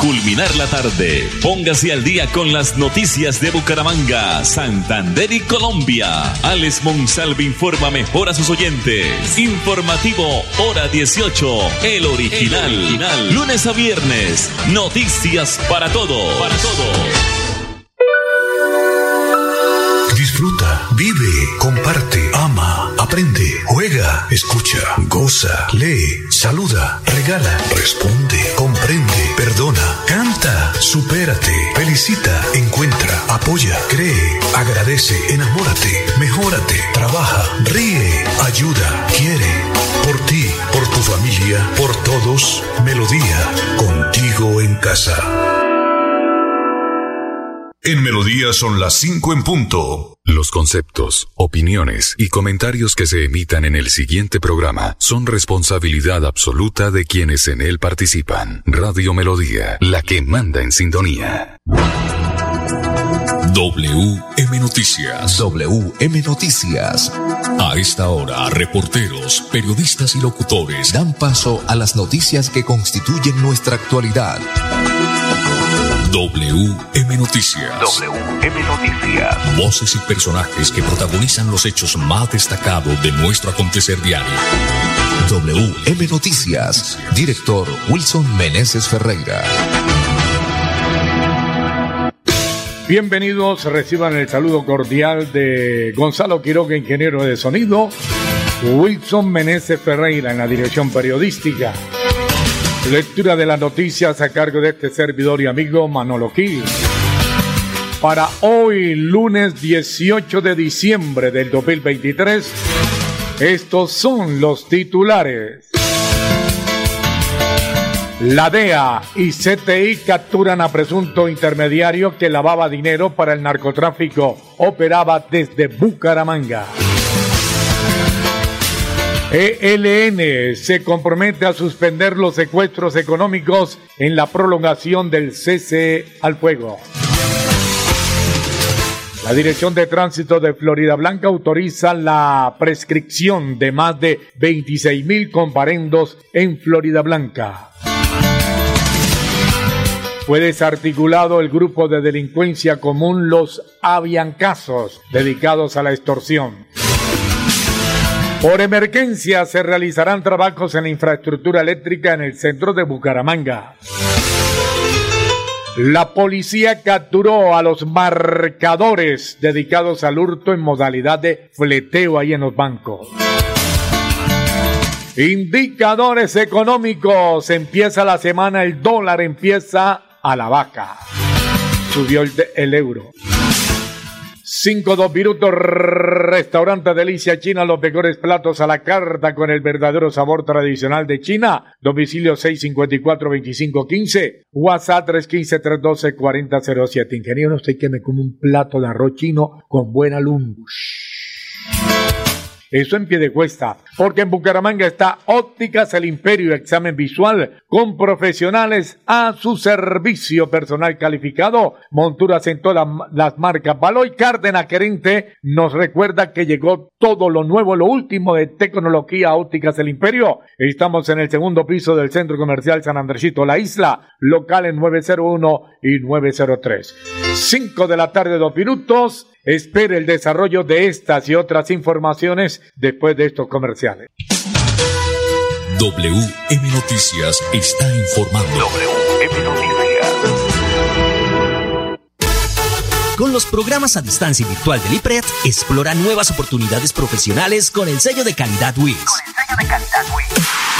culminar la tarde, póngase al día con las noticias de Bucaramanga, Santander y Colombia. Alex Monsalve informa mejor a sus oyentes. Informativo Hora 18, el original. Lunes a viernes, noticias para todo. Para todo. Disfruta, vive, comparte, ama, aprende, juega, escucha, goza, lee, saluda, regala, responde, comprende, perdona, canta, supérate, felicita, encuentra, apoya, cree, agradece, enamórate, mejórate, trabaja, ríe, ayuda, quiere. Por ti, por tu familia, por todos, Melodía, contigo en casa. En Melodía son las 5 en punto. Los conceptos, opiniones y comentarios que se emitan en el siguiente programa son responsabilidad absoluta de quienes en él participan. Radio Melodía, la que manda en sintonía. WM Noticias. WM Noticias. A esta hora, reporteros, periodistas y locutores dan paso a las noticias que constituyen nuestra actualidad. WM Noticias. WM Noticias. Voces y personajes que protagonizan los hechos más destacados de nuestro acontecer diario. WM Noticias. Director Wilson Meneses Ferreira. Bienvenidos, reciban el saludo cordial de Gonzalo Quiroga, ingeniero de sonido, Wilson Meneses Ferreira en la dirección periodística. Lectura de las noticias a cargo de este servidor y amigo Manolo Gil. Para hoy, lunes 18 de diciembre del 2023, estos son los titulares. La DEA y CTI capturan a presunto intermediario que lavaba dinero para el narcotráfico. Operaba desde Bucaramanga. ELN se compromete a suspender los secuestros económicos en la prolongación del cese al fuego. La Dirección de Tránsito de Florida Blanca autoriza la prescripción de más de 26 mil comparendos en Florida Blanca. Fue desarticulado el grupo de delincuencia común Los Aviancazos, dedicados a la extorsión. Por emergencia se realizarán trabajos en la infraestructura eléctrica en el centro de Bucaramanga. La policía capturó a los marcadores dedicados al hurto en modalidad de fleteo ahí en los bancos. Indicadores económicos. Empieza la semana, el dólar empieza a la vaca. Subió el, el euro. 5 dos minutos, restaurante Delicia China, los mejores platos a la carta con el verdadero sabor tradicional de China. Domicilio 654-2515, WhatsApp 315-312-4007. Ingeniero, usted que me come un plato de arroz chino con buena lungus. Eso en pie de cuesta, porque en Bucaramanga está Ópticas El Imperio, examen visual con profesionales a su servicio personal calificado, monturas en todas las marcas. Baloy Cárdenas, gerente, nos recuerda que llegó todo lo nuevo, lo último de tecnología Ópticas El Imperio. Estamos en el segundo piso del Centro Comercial San Andresito, La Isla, local en 901 y 903. 5 de la tarde, dos minutos. Espere el desarrollo de estas y otras informaciones después de estos comerciales. WM Noticias está informando. WM Noticias. Con los programas a distancia y virtual del IPRED, explora nuevas oportunidades profesionales con el sello de calidad WIS. Con el sello de calidad WIS.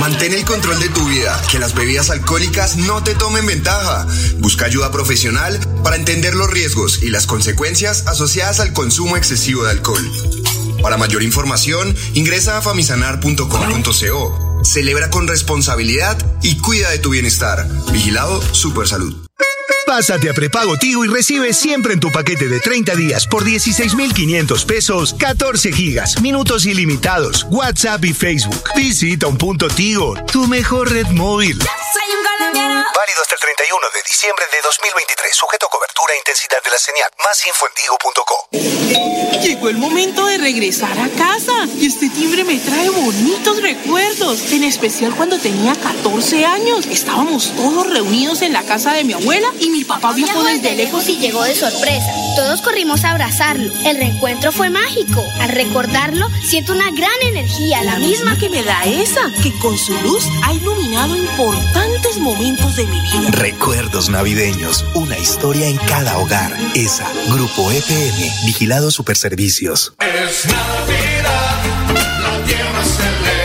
Mantén el control de tu vida, que las bebidas alcohólicas no te tomen ventaja. Busca ayuda profesional para entender los riesgos y las consecuencias asociadas al consumo excesivo de alcohol. Para mayor información, ingresa a famisanar.com.co. Celebra con responsabilidad y cuida de tu bienestar. Vigilado Supersalud. Pásate a prepago Tigo y recibe siempre en tu paquete de 30 días por 16,500 pesos 14 gigas, minutos ilimitados, WhatsApp y Facebook. Visita un punto Tigo, tu mejor red móvil. Válido hasta el 31 de diciembre de 2023. Sujeto a cobertura e intensidad de la señal. Más info en Llegó el momento de regresar a casa. Y este timbre me trae bonitos recuerdos. En especial cuando tenía 14 años. Estábamos todos reunidos en la casa de mi abuela y mi papá viajó desde lejos y llegó de sorpresa. Todos corrimos a abrazarlo. El reencuentro fue mágico. Al recordarlo, siento una gran energía. La, misma que me da esa, que con su luz ha iluminado importantes momentos de mi vida. Recuerdos navideños, una historia en cada hogar. ESA, Grupo EPM, Vigilado Superservicios. Es Navidad, la tierra celebra,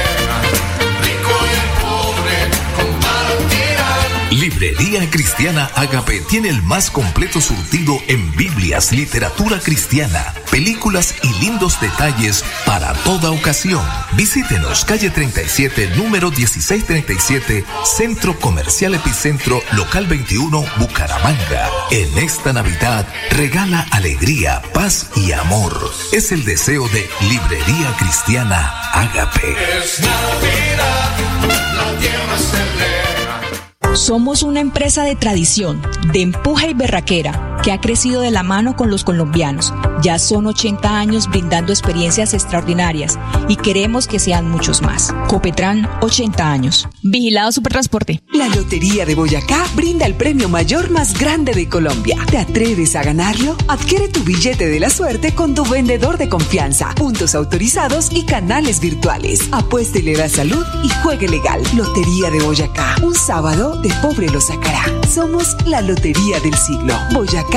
Librería Cristiana Agape tiene el más completo surtido en Biblias, literatura cristiana, películas y lindos detalles para toda ocasión. Visítenos calle 37, número 1637, Centro Comercial Epicentro, local 21, Bucaramanga. En esta Navidad, regala alegría, paz y amor. Es el deseo de Librería Cristiana Agape. Es Navidad, la tierra. Somos una empresa de tradición, de empuje y berraquera, que ha crecido de la mano con los colombianos. Ya son 80 años brindando experiencias extraordinarias y queremos que sean muchos más. Copetran, 80 años. Vigilado Supertransporte. La Lotería de Boyacá brinda el premio mayor más grande de Colombia. ¿Te atreves a ganarlo? Adquiere tu billete de la suerte con tu vendedor de confianza, puntos autorizados y canales virtuales. Apuéstele la salud y juegue legal. Lotería de Boyacá. Un sábado de pobre lo sacará. Somos la Lotería del siglo. Boyacá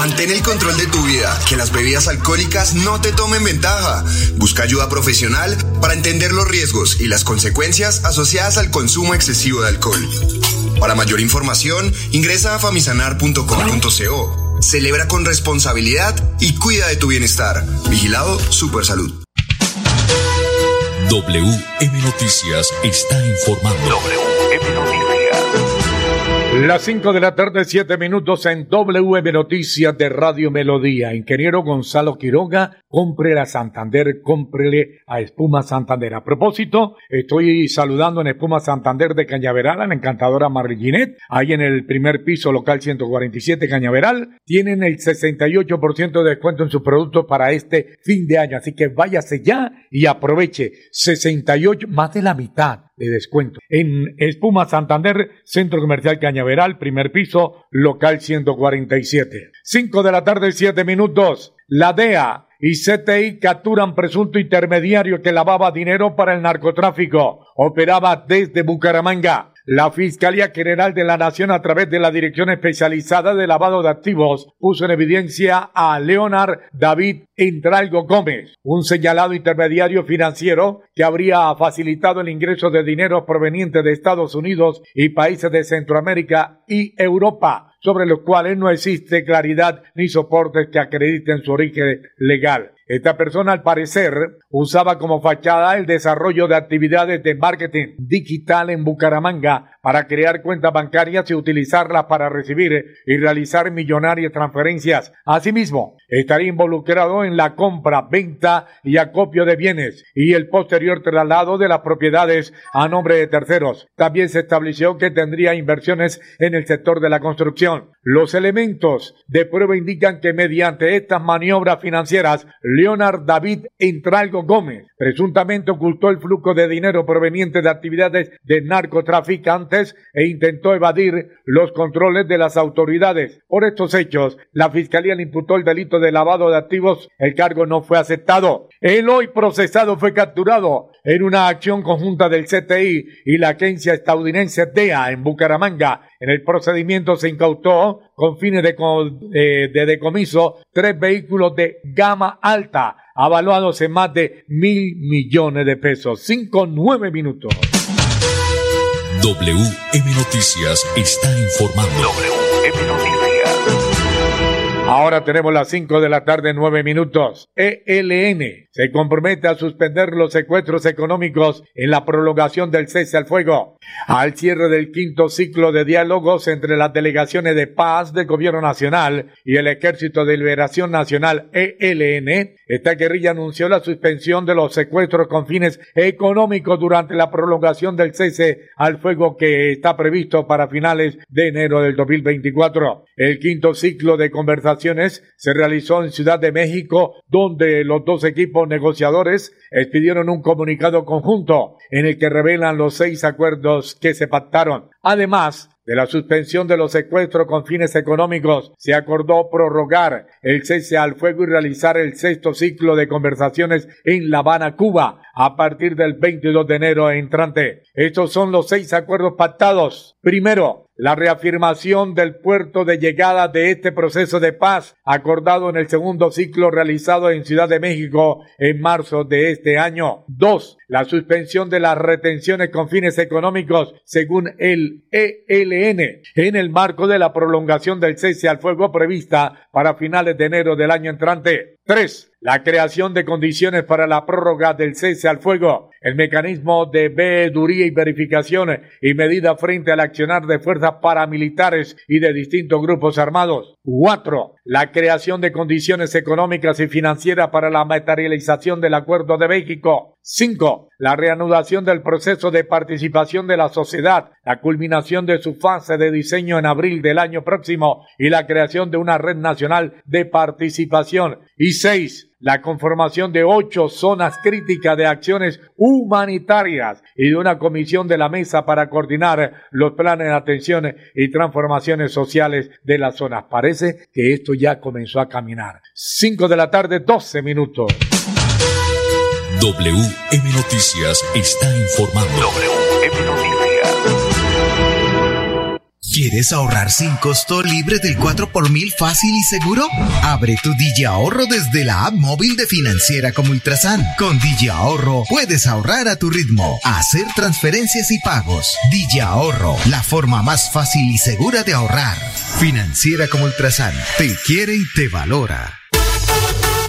Mantén el control de tu vida, que las bebidas alcohólicas no te tomen ventaja. Busca ayuda profesional para entender los riesgos y las consecuencias asociadas al consumo excesivo de alcohol. Para mayor información, ingresa a famisanar.com.co. Celebra con responsabilidad y cuida de tu bienestar. Vigilado Supersalud. WM Noticias está informando. WM Noticias. Las 5 de la tarde, 7 minutos en WM Noticias de Radio Melodía. Ingeniero Gonzalo Quiroga, compre a Santander, cómprele a Espuma Santander. A propósito, estoy saludando en Espuma Santander de Cañaveral a la encantadora Marlinet. Ahí en el primer piso local 147 Cañaveral. Tienen el 68% de descuento en sus productos para este fin de año. Así que váyase ya y aproveche 68, más de la mitad de descuento. En Espuma Santander, Centro Comercial Cañaveral, primer piso, local 147. 5 de la tarde, 7 minutos. La DEA y CTI capturan presunto intermediario que lavaba dinero para el narcotráfico. Operaba desde Bucaramanga. La Fiscalía General de la Nación, a través de la Dirección Especializada de Lavado de Activos, puso en evidencia a Leonard David Entralgo Gómez, un señalado intermediario financiero que habría facilitado el ingreso de dinero proveniente de Estados Unidos y países de Centroamérica y Europa sobre los cuales no existe claridad ni soportes que acrediten su origen legal. Esta persona, al parecer, usaba como fachada el desarrollo de actividades de marketing digital en Bucaramanga para crear cuentas bancarias y utilizarlas para recibir y realizar millonarias transferencias. Asimismo, estaría involucrado en la compra, venta y acopio de bienes y el posterior traslado de las propiedades a nombre de terceros. También se estableció que tendría inversiones en el sector de la construcción. Los elementos de prueba indican que mediante estas maniobras financieras, Leonard David Entralgo Gómez presuntamente ocultó el flujo de dinero proveniente de actividades de narcotraficante e intentó evadir los controles de las autoridades. Por estos hechos, la Fiscalía le imputó el delito de lavado de activos. El cargo no fue aceptado. El hoy procesado fue capturado en una acción conjunta del CTI y la agencia estadounidense DEA en Bucaramanga. En el procedimiento se incautó con fines de, eh, de decomiso tres vehículos de gama alta, avaluados en más de mil millones de pesos. Cinco, nueve minutos. WM Noticias está informando. WM Noticias. Ahora tenemos las 5 de la tarde, 9 minutos. ELN se compromete a suspender los secuestros económicos en la prolongación del cese al fuego. Al cierre del quinto ciclo de diálogos entre las delegaciones de paz del Gobierno Nacional y el Ejército de Liberación Nacional ELN, esta guerrilla anunció la suspensión de los secuestros con fines económicos durante la prolongación del cese al fuego que está previsto para finales de enero del 2024. El quinto ciclo de conversación se realizó en Ciudad de México, donde los dos equipos negociadores expidieron un comunicado conjunto en el que revelan los seis acuerdos que se pactaron. Además, de la suspensión de los secuestros con fines económicos, se acordó prorrogar el cese al fuego y realizar el sexto ciclo de conversaciones en La Habana, Cuba, a partir del 22 de enero entrante. Estos son los seis acuerdos pactados. Primero, la reafirmación del puerto de llegada de este proceso de paz acordado en el segundo ciclo realizado en Ciudad de México en marzo de este año. Dos, la suspensión de las retenciones con fines económicos según el ELN en el marco de la prolongación del cese al fuego prevista para finales de enero del año entrante. Tres, la creación de condiciones para la prórroga del cese al fuego, el mecanismo de veeduría y verificación y medida frente al accionar de fuerzas paramilitares y de distintos grupos armados. Cuatro, la creación de condiciones económicas y financieras para la materialización del Acuerdo de México. Cinco, la reanudación del proceso de participación de la sociedad, la culminación de su fase de diseño en abril del año próximo y la creación de una red nacional de participación. Y seis, la conformación de ocho zonas críticas de acciones humanitarias y de una comisión de la mesa para coordinar los planes de atención y transformaciones sociales de las zonas. Parece que esto ya comenzó a caminar. Cinco de la tarde, doce minutos. WM Noticias está informando. WM Noticias. ¿Quieres ahorrar sin costo libre del 4 por mil fácil y seguro? Abre tu Digi Ahorro desde la app móvil de Financiera como Ultrasan. Con Digi Ahorro puedes ahorrar a tu ritmo, hacer transferencias y pagos. Digi Ahorro, la forma más fácil y segura de ahorrar. Financiera como Ultrasan, te quiere y te valora.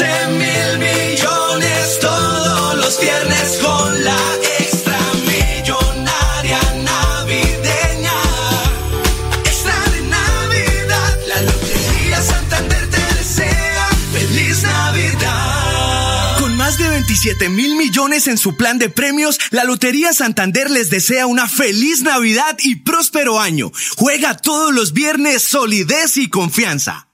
Mil millones todos los viernes con la extra millonaria navideña. Extra de Navidad, la Lotería Santander te desea feliz Navidad. Con más de 27 mil millones en su plan de premios, la Lotería Santander les desea una feliz Navidad y próspero año. Juega todos los viernes solidez y confianza.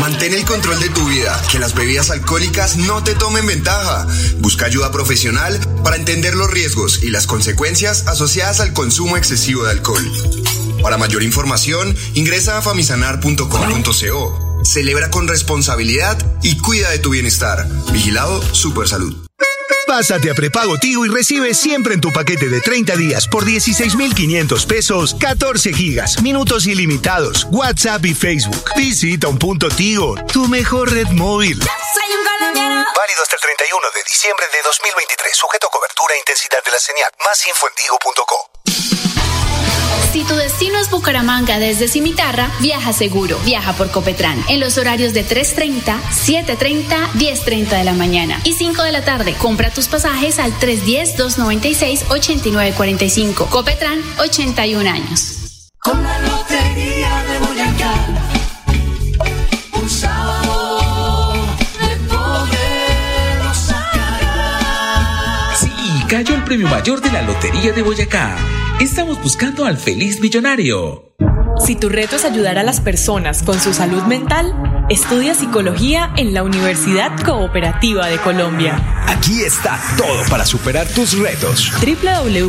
Mantén el control de tu vida, que las bebidas alcohólicas no te tomen ventaja. Busca ayuda profesional para entender los riesgos y las consecuencias asociadas al consumo excesivo de alcohol. Para mayor información, ingresa a famisanar.com.co. Celebra con responsabilidad y cuida de tu bienestar. Vigilado Supersalud. Pásate a prepago Tigo y recibe siempre en tu paquete de 30 días por 16,500 pesos 14 gigas, minutos ilimitados, WhatsApp y Facebook. Visita un punto Tigo, tu mejor red móvil. Válido hasta el 31 de diciembre de 2023. Sujeto a cobertura e intensidad de la señal. Más info en Si tu destino es Bucaramanga desde Cimitarra, viaja seguro. Viaja por Copetran en los horarios de 3.30, 7.30, 10.30 de la mañana y 5 de la tarde. Compra tus pasajes al 310-296-8945. Copetran, 81 años. Con la lotería de Boyacá, un sábado de poderlo sacar. Sí, cayó el premio mayor de la Lotería de Boyacá. Estamos buscando al feliz millonario. Si tu reto es ayudar a las personas con su salud mental, estudia psicología en la Universidad Cooperativa de Colombia. Aquí está todo para superar tus retos. www.ucc.edu.co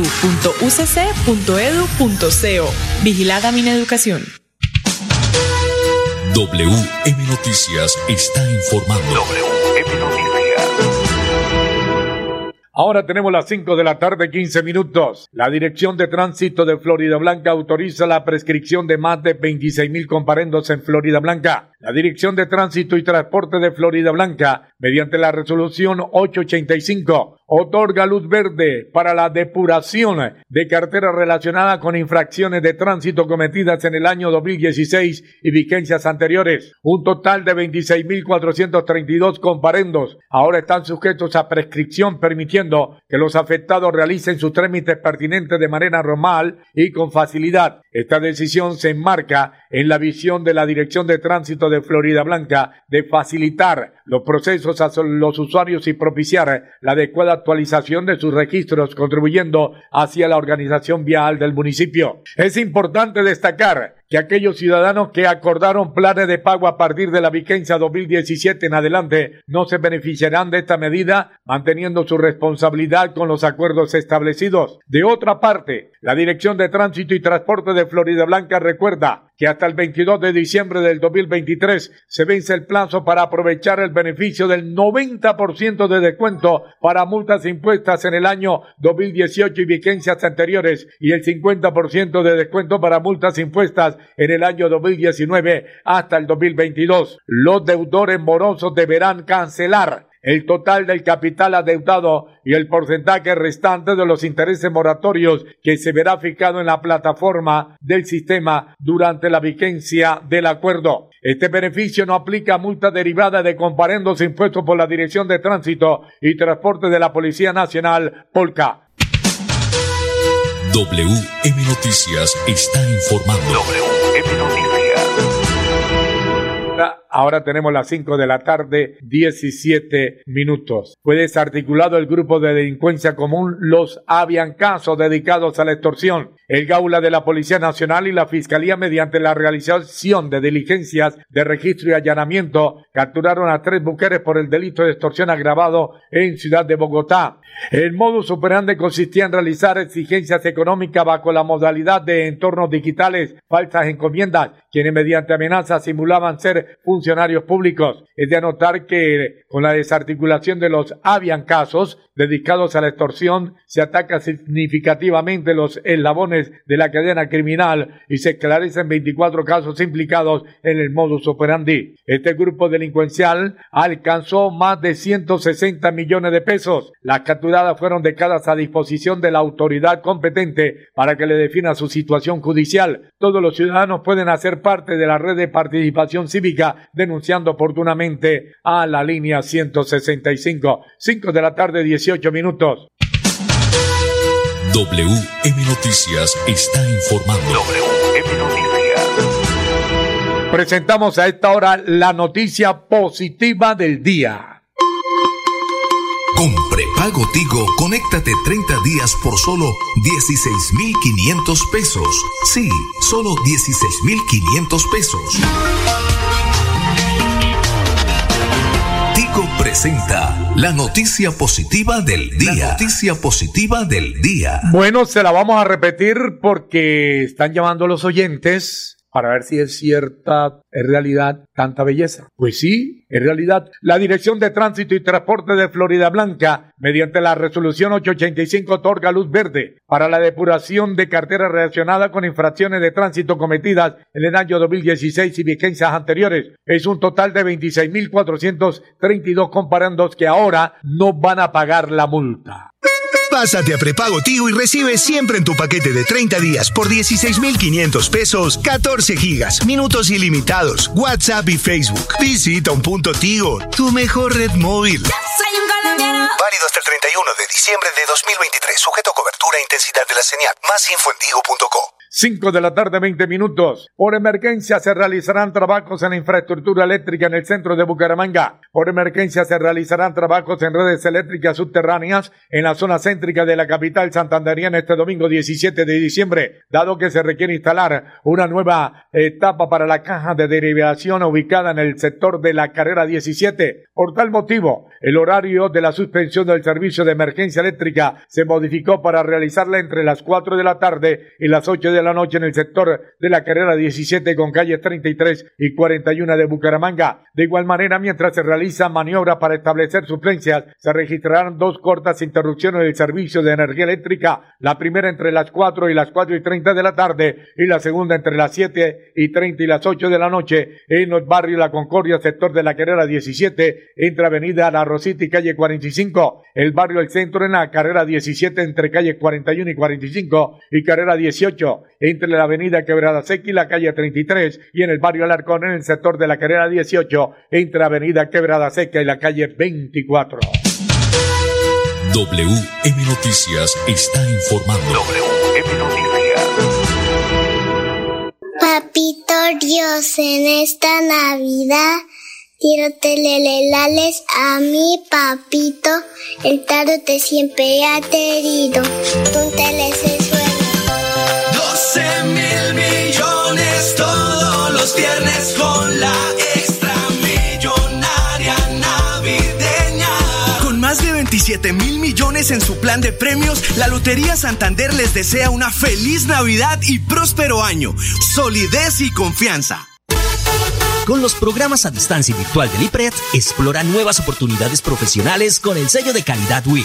Vigilada Mineducación. WM Noticias está informando. WM Ahora tenemos las 5 de la tarde, 15 minutos. La Dirección de Tránsito de Florida Blanca autoriza la prescripción de más de 26 mil comparendos en Florida Blanca. La Dirección de Tránsito y Transporte de Florida Blanca, mediante la resolución 885, otorga luz verde para la depuración de carteras relacionadas con infracciones de tránsito cometidas en el año 2016 y vigencias anteriores. Un total de 26.432 comparendos ahora están sujetos a prescripción, permitiendo que los afectados realicen sus trámites pertinentes de manera normal y con facilidad. Esta decisión se enmarca en la visión de la Dirección de Tránsito de Florida Blanca de facilitar los procesos a los usuarios y propiciar la adecuada actualización de sus registros, contribuyendo hacia la organización vial del municipio. Es importante destacar que aquellos ciudadanos que acordaron planes de pago a partir de la vigencia 2017 en adelante no se beneficiarán de esta medida, manteniendo su responsabilidad con los acuerdos establecidos. De otra parte, la Dirección de Tránsito y Transporte de Florida Blanca recuerda que hasta el 22 de diciembre del 2023 se vence el plazo para aprovechar el beneficio del 90% de descuento para multas impuestas en el año 2018 y vigencias anteriores y el 50% de descuento para multas impuestas en el año 2019 hasta el 2022. Los deudores morosos deberán cancelar el total del capital adeudado y el porcentaje restante de los intereses moratorios que se verá fijado en la plataforma del sistema durante la vigencia del acuerdo. Este beneficio no aplica a multa derivada de comparendos impuestos por la Dirección de Tránsito y Transporte de la Policía Nacional, Polca. WM Noticias está informando. Ahora tenemos las 5 de la tarde, 17 minutos. Fue desarticulado el grupo de delincuencia común Los Aviancazos dedicados a la extorsión. El Gaula de la Policía Nacional y la Fiscalía, mediante la realización de diligencias de registro y allanamiento, capturaron a tres mujeres por el delito de extorsión agravado en Ciudad de Bogotá. El modus operandi consistía en realizar exigencias económicas bajo la modalidad de entornos digitales, falsas encomiendas, quienes mediante amenazas simulaban ser funcionarios públicos. Es de anotar que con la desarticulación de los avian casos dedicados a la extorsión, se ataca significativamente los eslabones de la cadena criminal y se esclarecen 24 casos implicados en el modus operandi. Este grupo delincuencial alcanzó más de 160 millones de pesos. Las capturadas fueron dejadas a disposición de la autoridad competente para que le defina su situación judicial. Todos los ciudadanos pueden hacer parte de la red de participación cívica denunciando oportunamente a la línea 165. 5 de la tarde, 18 minutos. WM Noticias está informando. WM Noticias. Presentamos a esta hora la noticia positiva del día. Con prepago Tigo, conéctate 30 días por solo 16,500 pesos. Sí, solo 16,500 pesos. Presenta la noticia positiva del día. La noticia positiva del día. Bueno, se la vamos a repetir porque están llamando los oyentes para ver si es cierta, es realidad tanta belleza. Pues sí, en realidad. La Dirección de Tránsito y Transporte de Florida Blanca, mediante la resolución 885, otorga luz verde para la depuración de carteras relacionadas con infracciones de tránsito cometidas en el año 2016 y vigencias anteriores. Es un total de 26.432 comparandos que ahora no van a pagar la multa. Pásate a prepago Tigo y recibe siempre en tu paquete de 30 días por 16,500 pesos 14 gigas, minutos ilimitados, WhatsApp y Facebook. Visita un punto Tigo, tu mejor red móvil. Válido hasta el 31 de diciembre de 2023. Sujeto a cobertura e intensidad de la señal. Más info en tigo.co. 5 de la tarde, 20 minutos. Por emergencia se realizarán trabajos en la infraestructura eléctrica en el centro de Bucaramanga. Por emergencia se realizarán trabajos en redes eléctricas subterráneas en la zona céntrica de la capital santanderiana este domingo 17 de diciembre, dado que se requiere instalar una nueva etapa para la caja de derivación ubicada en el sector de la carrera 17. Por tal motivo, el horario de la suspensión del servicio de emergencia eléctrica se modificó para realizarla entre las 4 de la tarde y las 8 de la noche en el sector de la carrera 17 con calles 33 y 41 de Bucaramanga. De igual manera, mientras se realizan maniobras para establecer suplencias, se registrarán dos cortas interrupciones del servicio de energía eléctrica, la primera entre las 4 y las 4 y 30 de la tarde y la segunda entre las 7 y 30 y las 8 de la noche en los barrios La Concordia, sector de la carrera 17, entre Avenida La Rosita y calle 45, el barrio El Centro en la carrera 17 entre calle 41 y 45 y carrera 18, entre la avenida Quebrada Seca y la calle 33 y en el barrio Alarcón en el sector de la carrera 18 entre avenida Quebrada Seca y la calle 24. WM Noticias está informando. WM Noticias. Papito Dios, en esta Navidad quiero telelelales a mi papito. El tarot te siempre ha querido. Tú teles el suelo. 12 mil millones todos los viernes con la extra millonaria navideña. Con más de 27 mil millones en su plan de premios, la Lotería Santander les desea una feliz Navidad y próspero año. Solidez y confianza. Con los programas a distancia y virtual del IPRED, explora nuevas oportunidades profesionales con el sello de calidad WIS.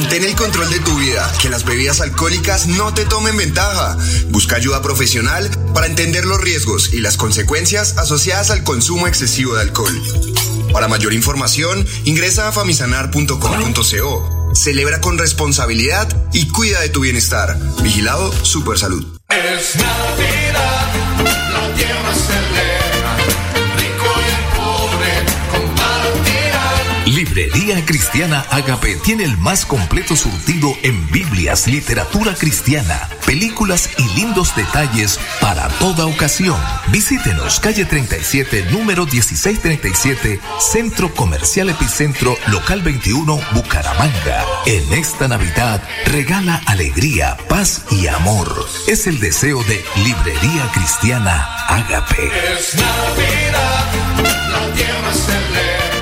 Mantén el control de tu vida, que las bebidas alcohólicas no te tomen ventaja. Busca ayuda profesional para entender los riesgos y las consecuencias asociadas al consumo excesivo de alcohol. Para mayor información, ingresa a famisanar.com.co. Celebra con responsabilidad y cuida de tu bienestar. Vigilado Supersalud. Es Navidad, la tierra Librería Cristiana Agape tiene el más completo surtido en Biblias, literatura cristiana, películas y lindos detalles para toda ocasión. Visítenos calle 37, número 1637, Centro Comercial Epicentro, local 21, Bucaramanga. En esta Navidad, regala alegría, paz y amor. Es el deseo de Librería Cristiana Agape. Es Navidad, la tierra celebra.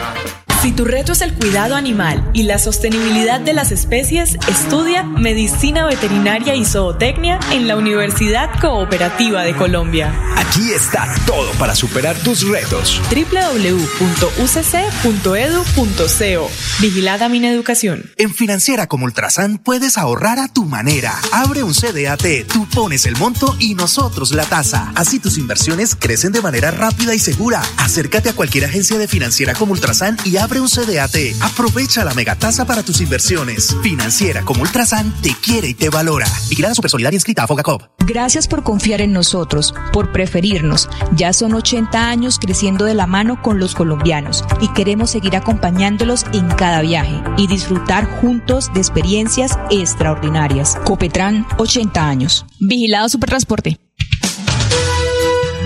Si tu reto es el cuidado animal y la sostenibilidad de las especies, estudia Medicina Veterinaria y Zootecnia en la Universidad Cooperativa de Colombia. Aquí está todo para superar tus retos. www.ucc.edu.co Vigilada Mineducación. En Financiera como Ultrasan puedes ahorrar a tu manera. Abre un CDAT, tú pones el monto y nosotros la tasa. Así tus inversiones crecen de manera rápida y segura. Acércate a cualquier agencia de Financiera como Ultrasan y abre un CDAT. Aprovecha la megatasa para tus inversiones. Financiera como Ultrasan te quiere y te valora. Vigilada Supersolidaria inscrita a Fogacop. Gracias por confiar en nosotros, por preferirnos. Ya son 80 años creciendo de la mano con los colombianos y queremos seguir acompañándolos en cada viaje y disfrutar juntos de experiencias extraordinarias. Copetran, 80 años. Vigilado Supertransporte.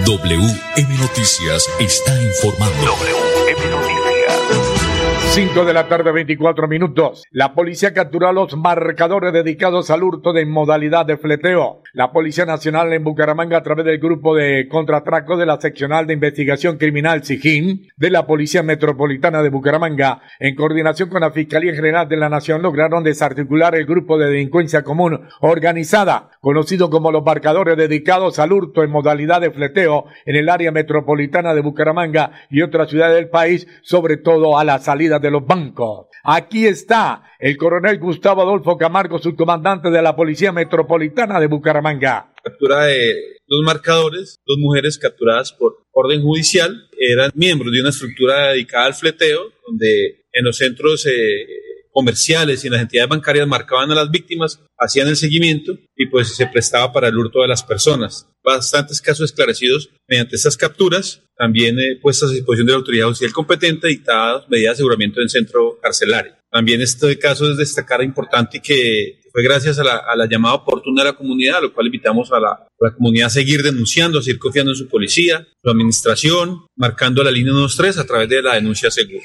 WM Noticias está informando. WM Noticias. 5 de la tarde, 24 minutos. La policía capturó los marcadores dedicados al hurto de modalidad de fleteo. La Policía Nacional en Bucaramanga, a través del grupo de contratraco de la Seccional de Investigación Criminal SIGIN de la Policía Metropolitana de Bucaramanga, en coordinación con la Fiscalía General de la Nación, lograron desarticular el grupo de delincuencia común organizada, conocido como los marcadores dedicados al hurto en modalidad de fleteo en el área metropolitana de Bucaramanga y otras ciudades del país, sobre todo a la salida de los bancos. Aquí está el coronel Gustavo Adolfo Camargo, subcomandante de la Policía Metropolitana de Bucaramanga. Captura de dos marcadores, dos mujeres capturadas por orden judicial, eran miembros de una estructura dedicada al fleteo, donde en los centros eh, comerciales y en las entidades bancarias marcaban a las víctimas, hacían el seguimiento y pues se prestaba para el hurto de las personas. Bastantes casos esclarecidos mediante estas capturas, también eh, puestas a disposición de la autoridad judicial competente, dictadas medidas de aseguramiento en centro carcelario. También este caso es destacar importante que fue gracias a la, a la, llamada oportuna de la comunidad, a lo cual invitamos a la, a la, comunidad a seguir denunciando, a seguir confiando en su policía, su administración, marcando la línea 13 a través de la denuncia segura.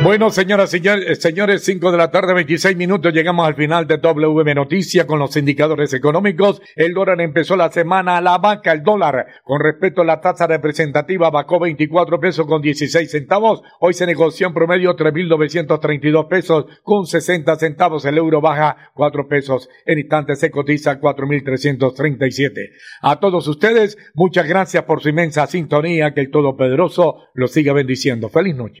Bueno, señoras y señores, 5 de la tarde, 26 minutos, llegamos al final de WM Noticias con los indicadores económicos. El dólar empezó la semana a la vaca, el dólar, con respecto a la tasa representativa, bajó 24 pesos con 16 centavos. Hoy se negoció en promedio 3.932 pesos con 60 centavos. El euro baja 4 pesos. En instantes se cotiza 4.337. A todos ustedes, muchas gracias por su inmensa sintonía. Que el Todopoderoso los siga bendiciendo. Feliz noche.